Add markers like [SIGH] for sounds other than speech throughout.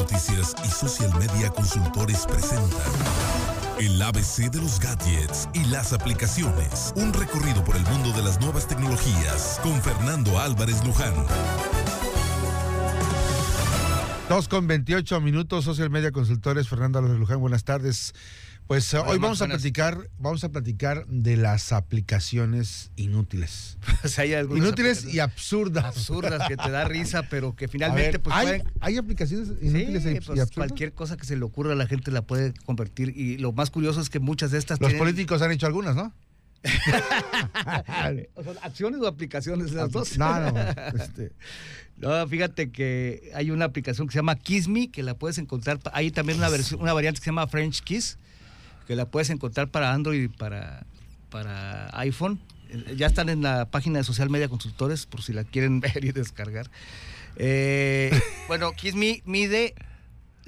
Noticias y Social Media Consultores presentan el ABC de los gadgets y las aplicaciones. Un recorrido por el mundo de las nuevas tecnologías con Fernando Álvarez Luján. Dos con 28 minutos, Social Media Consultores, Fernando Álvarez Luján, buenas tardes. Pues hoy vamos a platicar, vamos a platicar de las aplicaciones inútiles. [LAUGHS] inútiles y absurdas. Absurdas, que te da risa, pero que [LAUGHS] finalmente pues ¿hay, ¿hay, aplicaciones inútiles y, pues, absurdas? Cualquier cosa que se le ocurra a la gente la puede convertir. Y lo más curioso es que muchas de estas. Los políticos han hecho algunas, ¿no? [LAUGHS] acciones o aplicaciones las dos. No, no, este. no, fíjate que hay una aplicación que se llama Kiss Me, que la puedes encontrar. Hay también una versión, una variante que se llama French Kiss que la puedes encontrar para Android y para, para iPhone. Eh, ya están en la página de Social Media Consultores por si la quieren [LAUGHS] ver y descargar. Eh, bueno, Kiss mide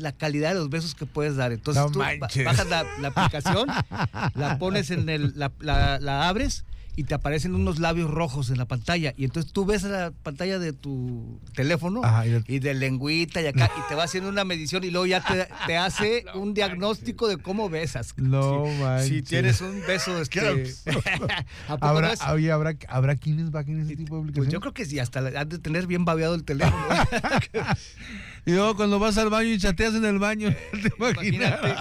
la calidad de los besos que puedes dar. Entonces tú bajas la, aplicación, [LAUGHS] la pones en el, la, la abres y te aparecen unos labios rojos en la pantalla. Y entonces tú ves la pantalla de tu teléfono y, de... lengüita y acá, y te va haciendo una medición y luego ya te, hace [LAUGHS] un diagnóstico de cómo besas. No si, si tienes un beso, este, [LAUGHS] ¿Habrá, ¿habrá, ¿Habrá quienes bajen ese tipo de aplicaciones? Pues yo creo que sí, hasta han de tener bien babeado el teléfono. Y luego cuando vas al baño y chateas en el baño, [LAUGHS] Imagínate.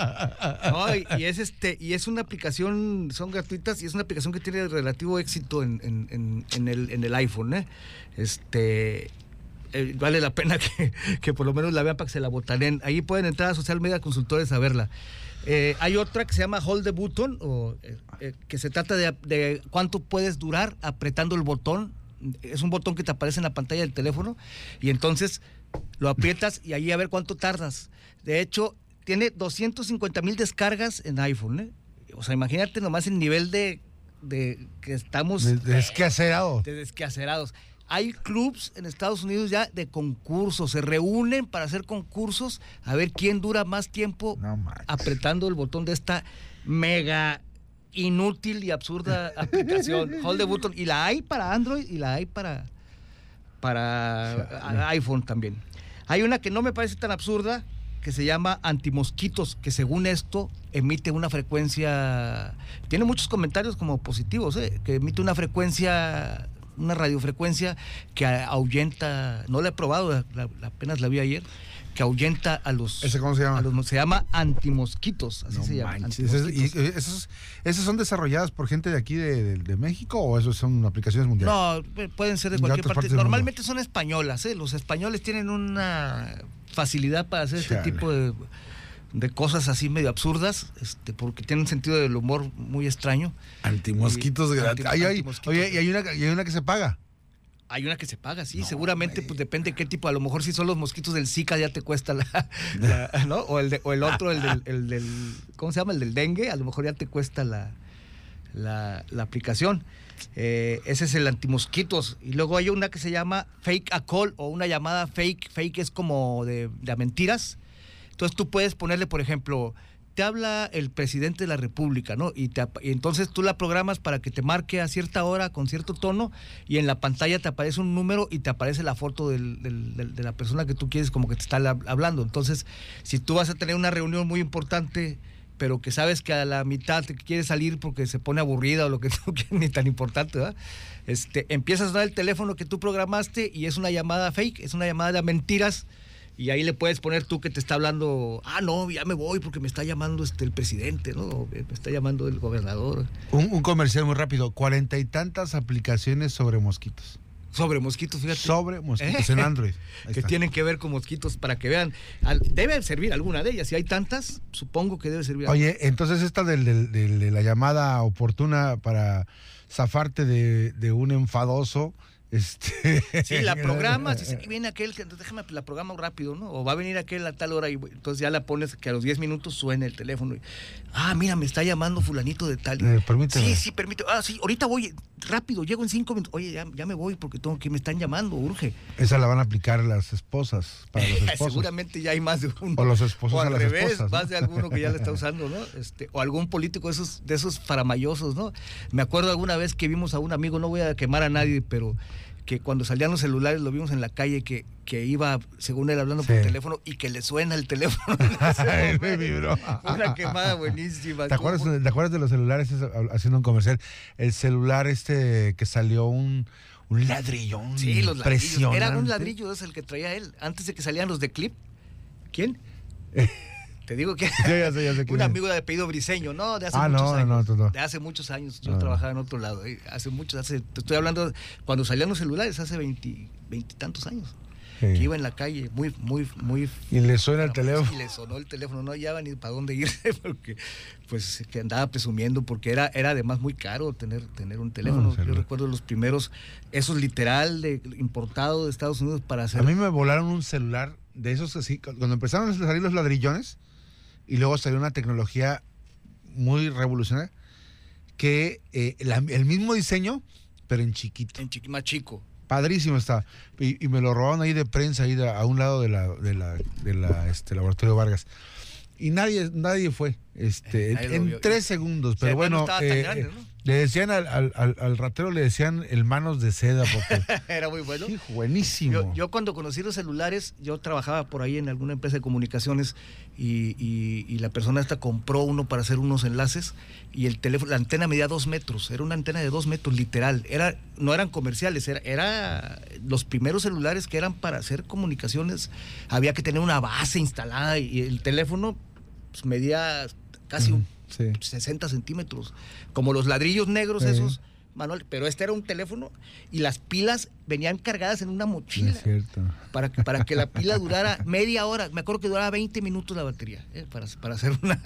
y, es este, y es una aplicación, son gratuitas y es una aplicación que tiene relativo éxito en, el, iPhone. ¿eh? Este, eh, vale la pena que, por lo menos la vean para que se la botanen. Ahí pueden entrar a Social Media Consultores a verla. Eh, hay otra que se llama Hold the Button, o, que se trata de, cuánto puedes durar apretando el botón. Es un botón que te aparece en la pantalla del teléfono y entonces lo aprietas y ahí a ver cuánto tardas. De hecho, tiene 250 mil descargas en iPhone. O sea, imagínate nomás el nivel de de que estamos... desquacerados. De desquacerados. Hay clubs en Estados Unidos ya de concursos, se reúnen para hacer concursos a ver quién dura más tiempo apretando el botón de esta mega inútil y absurda [LAUGHS] aplicación, Hold the Button. Y la hay para Android y la hay para, para iPhone también. Hay una que no me parece tan absurda, que se llama Antimosquitos, que según esto emite una frecuencia, tiene muchos comentarios como positivos, ¿eh? que emite una frecuencia, una radiofrecuencia que ahuyenta, no la he probado, apenas la vi ayer, que ahuyenta a los... ¿Ese cómo se llama? se llama antimosquitos, así se llama. ¿Y esos, ¿Esas son desarrolladas por gente de aquí de, México o esos son aplicaciones mundiales? No, pueden ser de cualquier parte. Normalmente son españolas, ¿eh? los españoles tienen una facilidad para hacer este tipo de, cosas así medio absurdas, este, porque tienen un sentido del humor muy extraño. Antimosquitos gratis. oye, ¿y hay, una, hay una que se paga. Hay una que se paga, sí, seguramente pues depende qué tipo, a lo mejor si son los mosquitos del Zika ya te cuesta la, [LAUGHS] ¿no? O el, o el otro, el del, [LAUGHS] el del, ¿cómo se llama? El del dengue, a lo mejor ya te cuesta la, la, aplicación. Eh, ese es el antimosquitos. Y luego hay una que se llama fake a call o una llamada fake. Fake es como de, mentiras. Entonces tú puedes ponerle, por ejemplo, te habla el presidente de la República, ¿no? Y, entonces tú la programas para que te marque a cierta hora con cierto tono y en la pantalla te aparece un número y te aparece la foto de la persona que tú quieres como que te está hablando. Entonces, si tú vas a tener una reunión muy importante pero que sabes que a la mitad te quiere salir porque se pone aburrida o lo que [LAUGHS] tú ni tan importante, ¿verdad? Este, empiezas a dar el teléfono que tú programaste y es una llamada fake, es una llamada de mentiras y ahí le puedes poner tú que te está hablando, ah, no, ya me voy porque me está llamando este el presidente, ¿no? Me está llamando el gobernador. Un, un comercial muy rápido, cuarenta y tantas aplicaciones sobre mosquitos. Sobre mosquitos, fíjate. Sobre mosquitos en Android. [LAUGHS] que tienen que ver con mosquitos para que vean. Debe servir alguna de ellas. Si hay tantas, supongo que debe servir. Oye, entonces esta de, la llamada oportuna para zafarte de, de un enfadoso este... Sí, la programas, [LAUGHS] dice, viene aquel, déjame la programa rápido, ¿no? O va a venir aquel a tal hora y entonces ya la pones que a los 10 minutos suene el teléfono. Y, ah, mira, me está llamando fulanito de tal. Eh, permíteme. Sí, sí, permíteme. Ah, sí, ahorita voy, rápido, llego en 5 minutos. Oye, ya, me voy porque tengo que me están llamando, urge. Esa la van a aplicar las esposas, para los [LAUGHS] esposos. Seguramente ya hay más de uno. O los esposos o al a las revés, esposas, más de alguno que ya la está [LAUGHS] usando, ¿no? Este, o algún político de esos, de esos faramayosos, ¿no? Me acuerdo alguna vez que vimos a un amigo, no voy a quemar a nadie, pero que cuando salían los celulares lo vimos en la calle que, que iba, según él, hablando por teléfono y que le suena el teléfono. [LAUGHS] [LAUGHS] Una quemada buenísima. ¿Te acuerdas, ¿Te acuerdas, de los celulares haciendo un comercial? El celular este que salió un, un ladrillón. Sí, los ladrillos. Era un ladrillo, es el que traía él. Antes de que salían los de clip. ¿Quién? [LAUGHS] Te digo que [LAUGHS] un amigo de apellido Briseño, no, de hace ah, muchos años. de hace muchos años. Yo ah. trabajaba en otro lado. Eh, hace muchos, hace, te estoy hablando cuando salían los celulares, hace veintitantos años. Que iba en la calle, muy, muy, muy. Y le suena el teléfono. Y le sonó el teléfono, no hallaba ni para dónde irse, [LAUGHS] porque pues que andaba presumiendo, porque era, era además muy caro tener, tener un teléfono. Yo recuerdo los primeros, esos literal de importado de Estados Unidos para hacer. A mí me volaron un celular de esos así, cuando empezaron a salir los ladrillones, y luego salió una tecnología muy revolucionaria, que eh, el mismo diseño, pero en chiquito. En más chico. Padrísimo está. Y, me lo robaron ahí de prensa, ahí a un lado de la, de la, de la este, laboratorio Vargas. Y nadie, nadie fue. Este, en, tres segundos. Pero bueno, eh, le decían al, al, ratero, le decían el manos de seda. Porque, [LAUGHS] Era muy bueno. buenísimo. Yo, cuando conocí los celulares, yo trabajaba por ahí en alguna empresa de comunicaciones y, y, la persona esta compró uno para hacer unos enlaces y el teléfono, la antena medía dos metros. Era una antena de dos metros, literal. Era, no eran comerciales, era, era los primeros celulares que eran para hacer comunicaciones. Había que tener una base instalada y el teléfono pues, medía casi un 60 centímetros, como los ladrillos negros esos, Manuel, pero este era un teléfono y las pilas venían cargadas en una mochila. Para, que, para que la pila [LAUGHS] durara media hora, me acuerdo que duraba 20 minutos la batería, eh, para, para, hacer una,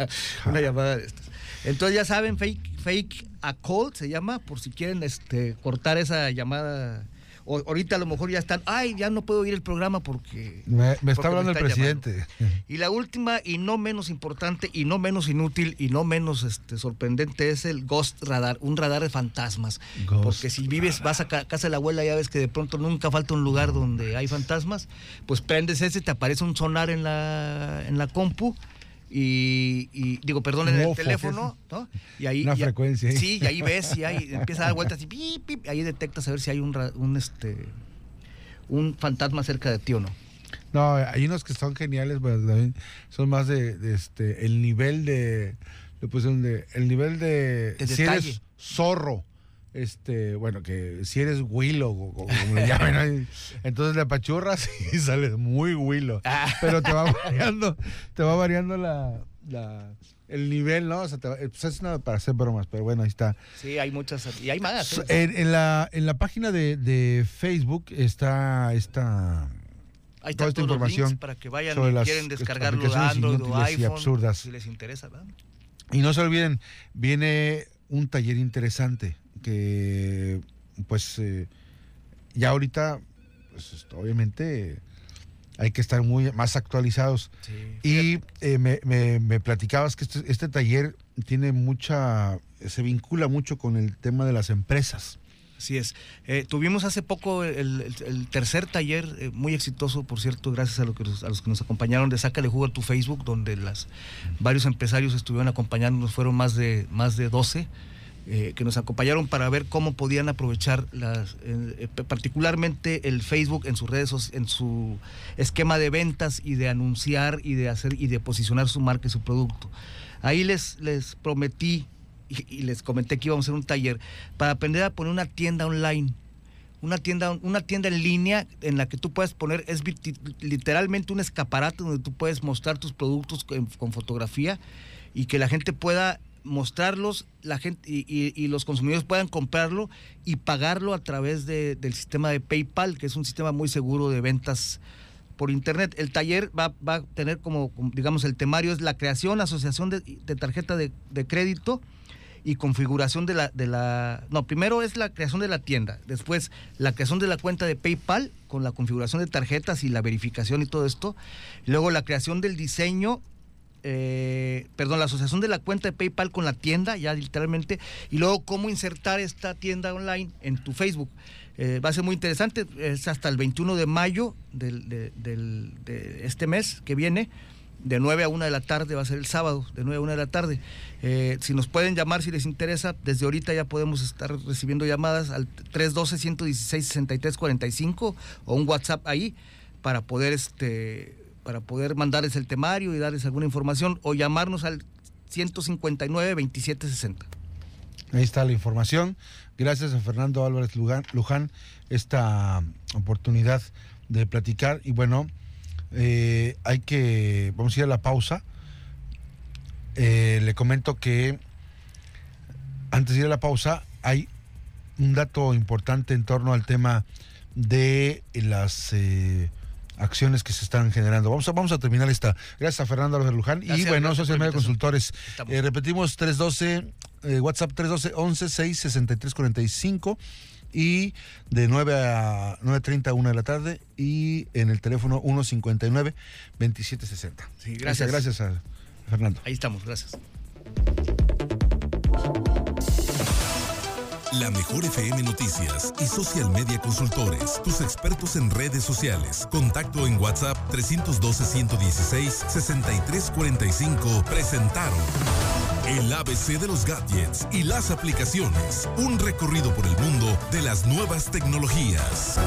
una, llamada de estas. Entonces ya saben, fake, fake a call se llama, por si quieren este, cortar esa llamada ahorita a lo mejor ya están, ay, ya no puedo oír el programa porque... Me, está hablando el presidente. Y la última y no menos importante y no menos inútil y no menos este, sorprendente es el Ghost Radar, un radar de fantasmas. porque si vives, vas a casa de la abuela, ya ves que de pronto nunca falta un lugar donde hay fantasmas, pues prendes ese, te aparece un sonar en la, en la compu y, digo, perdón, en el teléfono, ¿no? Y ahí, Una frecuencia. Sí, y ahí ves, y ahí empieza a dar vueltas y pip, ahí detectas a ver si hay un, un, este, un fantasma cerca de ti o no. No, hay unos que son geniales, son más de, este, el nivel de, le pusieron de, el nivel de, si eres zorro, este, bueno, que si eres Willow, como le [LAUGHS] llaman, entonces le apachurras [LAUGHS] y sales muy Willow. Ah. Pero te va variando, te va variando la, el nivel, ¿no? O sea, pues es nada para hacer bromas, pero bueno, ahí está. Sí, hay muchas, y hay más. ¿eh? En, la, en la página de, Facebook está esta... Ahí está toda esta información para que vayan y quieren descargarlo de Android o iPhone, absurdas. si les interesa, ¿verdad? Y no se olviden, viene un taller interesante que pues eh, ya ahorita, pues, obviamente hay que estar muy más actualizados. Y eh, me, me, platicabas que este, este, taller tiene mucha, se vincula mucho con el tema de las empresas. Así es. Eh, tuvimos hace poco el, tercer taller, muy exitoso, por cierto, gracias a, lo que, a los que nos acompañaron de Sácale Jugo a tu Facebook, donde las, varios empresarios estuvieron acompañándonos, fueron más de, más de 12 eh, que nos acompañaron para ver cómo podían aprovechar las, eh, particularmente el Facebook en sus redes, en su esquema de ventas y de anunciar y de hacer y de posicionar su marca y su producto. Ahí les, les prometí y, les comenté que íbamos a hacer un taller para aprender a poner una tienda online una tienda, una tienda en línea en la que tú puedes poner, es literalmente un escaparate donde tú puedes mostrar tus productos con fotografía y que la gente pueda mostrarlos la gente y, los consumidores puedan comprarlo y pagarlo a través del sistema de PayPal, que es un sistema muy seguro de ventas por internet. El taller va, a tener como, digamos, el temario es la creación, asociación de, tarjeta de, crédito y configuración de la, de la... No, primero es la creación de la tienda, después la creación de la cuenta de PayPal con la configuración de tarjetas y la verificación y todo esto, luego la creación del diseño eh, perdón, la asociación de la cuenta de PayPal con la tienda, ya literalmente, y luego cómo insertar esta tienda online en tu Facebook. Eh, va a ser muy interesante, es hasta el 21 de mayo del, de, este mes que viene. de 9 a 1 de la tarde, va a ser el sábado, de 9 a 1 de la tarde. Eh, si nos pueden llamar, si les interesa, desde ahorita ya podemos estar recibiendo llamadas al 312-116-6345 o un WhatsApp ahí para poder, este, para poder mandarles el temario y darles alguna información o llamarnos al 159-2760. Ahí está la información. Gracias a Fernando Álvarez Luján, esta oportunidad de platicar. Y bueno, eh, hay que, vamos a ir a la pausa. Eh, le comento que antes de ir a la pausa hay un dato importante en torno al tema de las eh, acciones que se están generando. Vamos a, vamos a terminar esta. Gracias a Fernando Álvarez Luján. y bueno, Social Media Consultores. repetimos 312, WhatsApp 312 11 6 63 45 y de 9 a 9.30 a 1 de la tarde y en el teléfono 159 2760. Sí, gracias. Gracias a Fernando. Ahí estamos, gracias. La mejor FM Noticias y Social Media Consultores, tus expertos en redes sociales. Contacto en WhatsApp 312-116-6345 presentaron el ABC de los gadgets y las aplicaciones. Un recorrido por el mundo de las nuevas tecnologías.